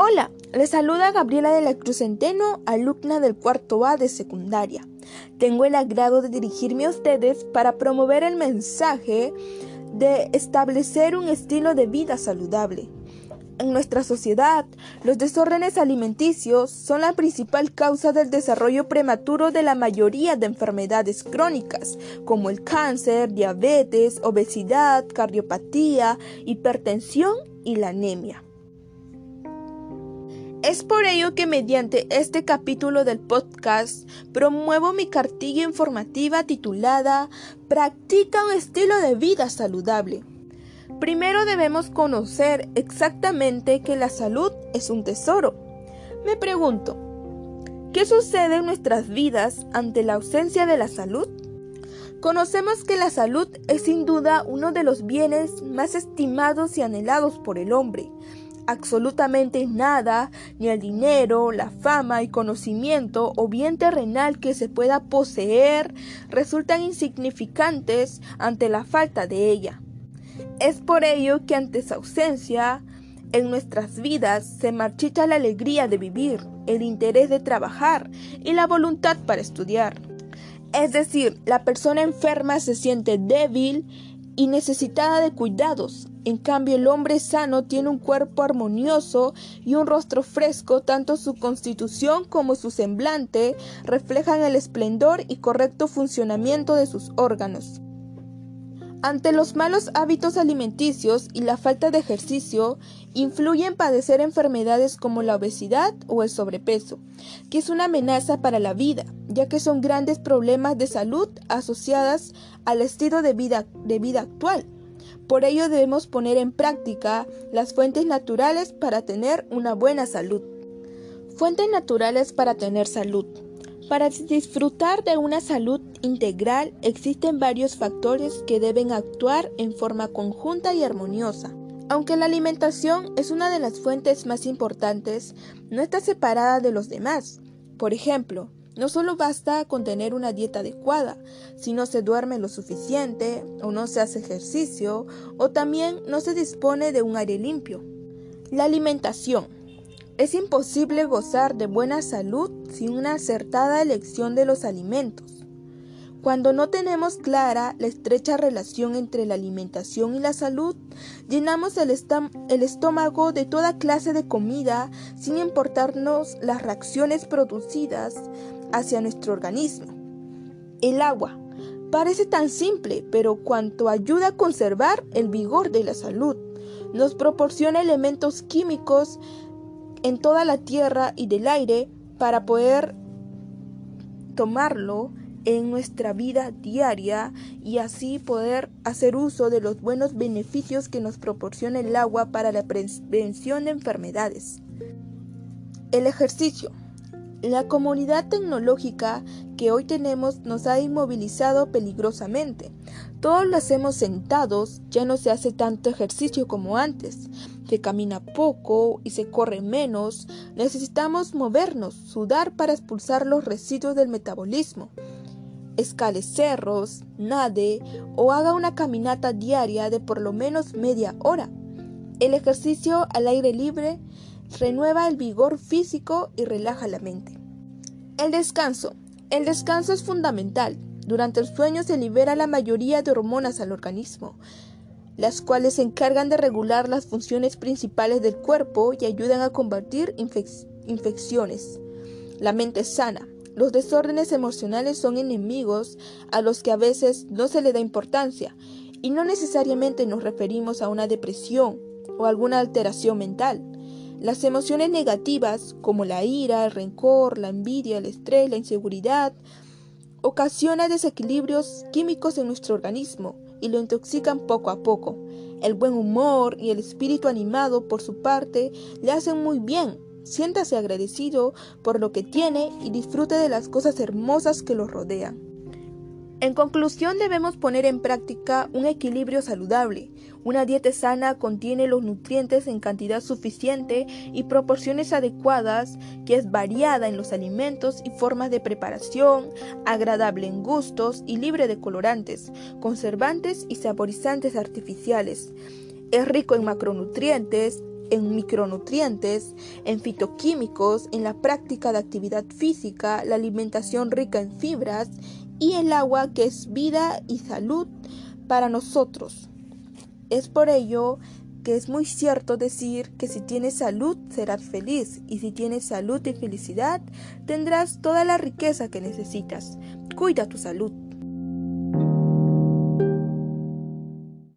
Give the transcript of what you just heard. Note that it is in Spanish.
Hola, les saluda Gabriela de la Cruz Centeno, alumna del cuarto A de secundaria. Tengo el agrado de dirigirme a ustedes para promover el mensaje de establecer un estilo de vida saludable. En nuestra sociedad, los desórdenes alimenticios son la principal causa del desarrollo prematuro de la mayoría de enfermedades crónicas, como el cáncer, diabetes, obesidad, cardiopatía, hipertensión y la anemia. Es por ello que mediante este capítulo del podcast promuevo mi cartilla informativa titulada Practica un estilo de vida saludable. Primero debemos conocer exactamente que la salud es un tesoro. Me pregunto, ¿qué sucede en nuestras vidas ante la ausencia de la salud? Conocemos que la salud es sin duda uno de los bienes más estimados y anhelados por el hombre, absolutamente nada, ni el dinero, la fama y conocimiento o bien terrenal que se pueda poseer, resultan insignificantes ante la falta de ella. Es por ello que ante su ausencia, en nuestras vidas se marchita la alegría de vivir, el interés de trabajar y la voluntad para estudiar. Es decir, la persona enferma se siente débil y necesitada de cuidados. En cambio, el hombre sano tiene un cuerpo armonioso y un rostro fresco, tanto su constitución como su semblante reflejan el esplendor y correcto funcionamiento de sus órganos. Ante los malos hábitos alimenticios y la falta de ejercicio, influyen padecer enfermedades como la obesidad o el sobrepeso, que es una amenaza para la vida, ya que son grandes problemas de salud asociadas al estilo de vida, de vida actual. Por ello debemos poner en práctica las fuentes naturales para tener una buena salud. Fuentes naturales para tener salud. Para disfrutar de una salud integral existen varios factores que deben actuar en forma conjunta y armoniosa. Aunque la alimentación es una de las fuentes más importantes, no está separada de los demás. Por ejemplo, no solo basta con tener una dieta adecuada, si no se duerme lo suficiente o no se hace ejercicio o también no se dispone de un aire limpio. La alimentación es imposible gozar de buena salud sin una acertada elección de los alimentos. Cuando no tenemos clara la estrecha relación entre la alimentación y la salud, llenamos el, estómago de toda clase de comida sin importarnos las reacciones producidas hacia nuestro organismo. El agua parece tan simple, pero cuanto ayuda a conservar el vigor de la salud, nos proporciona elementos químicos en toda la tierra y del aire para poder tomarlo en nuestra vida diaria y así poder hacer uso de los buenos beneficios que nos proporciona el agua para la prevención de enfermedades. El ejercicio. La comunidad tecnológica que hoy tenemos nos ha inmovilizado peligrosamente. Todos lo hacemos sentados, ya no se hace tanto ejercicio como antes. Se camina poco y se corre menos. Necesitamos movernos, sudar para expulsar los residuos del metabolismo. Escale cerros, nade o haga una caminata diaria de por lo menos media hora. El ejercicio al aire libre renueva el vigor físico y relaja la mente. El descanso. El descanso es fundamental. Durante el sueño se libera la mayoría de hormonas al organismo, las cuales se encargan de regular las funciones principales del cuerpo y ayudan a combatir infecciones. La mente sana. Los desórdenes emocionales son enemigos a los que a veces no se le da importancia y no necesariamente nos referimos a una depresión o alguna alteración mental. Las emociones negativas, como la ira, el rencor, la envidia, el estrés, la inseguridad, ocasionan desequilibrios químicos en nuestro organismo y lo intoxican poco a poco. El buen humor y el espíritu animado, por su parte, le hacen muy bien. Siéntase agradecido por lo que tiene y disfrute de las cosas hermosas que lo rodean. En conclusión, debemos poner en práctica un equilibrio saludable. Una dieta sana contiene los nutrientes en cantidad suficiente y proporciones adecuadas, que es variada en los alimentos y formas de preparación, agradable en gustos y libre de colorantes, conservantes y saborizantes artificiales. Es rico en macronutrientes, en micronutrientes, en fitoquímicos, en la práctica de actividad física, la alimentación rica en fibras y el agua que es vida y salud para nosotros. Es por ello que es muy cierto decir que si tienes salud serás feliz y si tienes salud y felicidad tendrás toda la riqueza que necesitas. Cuida tu salud.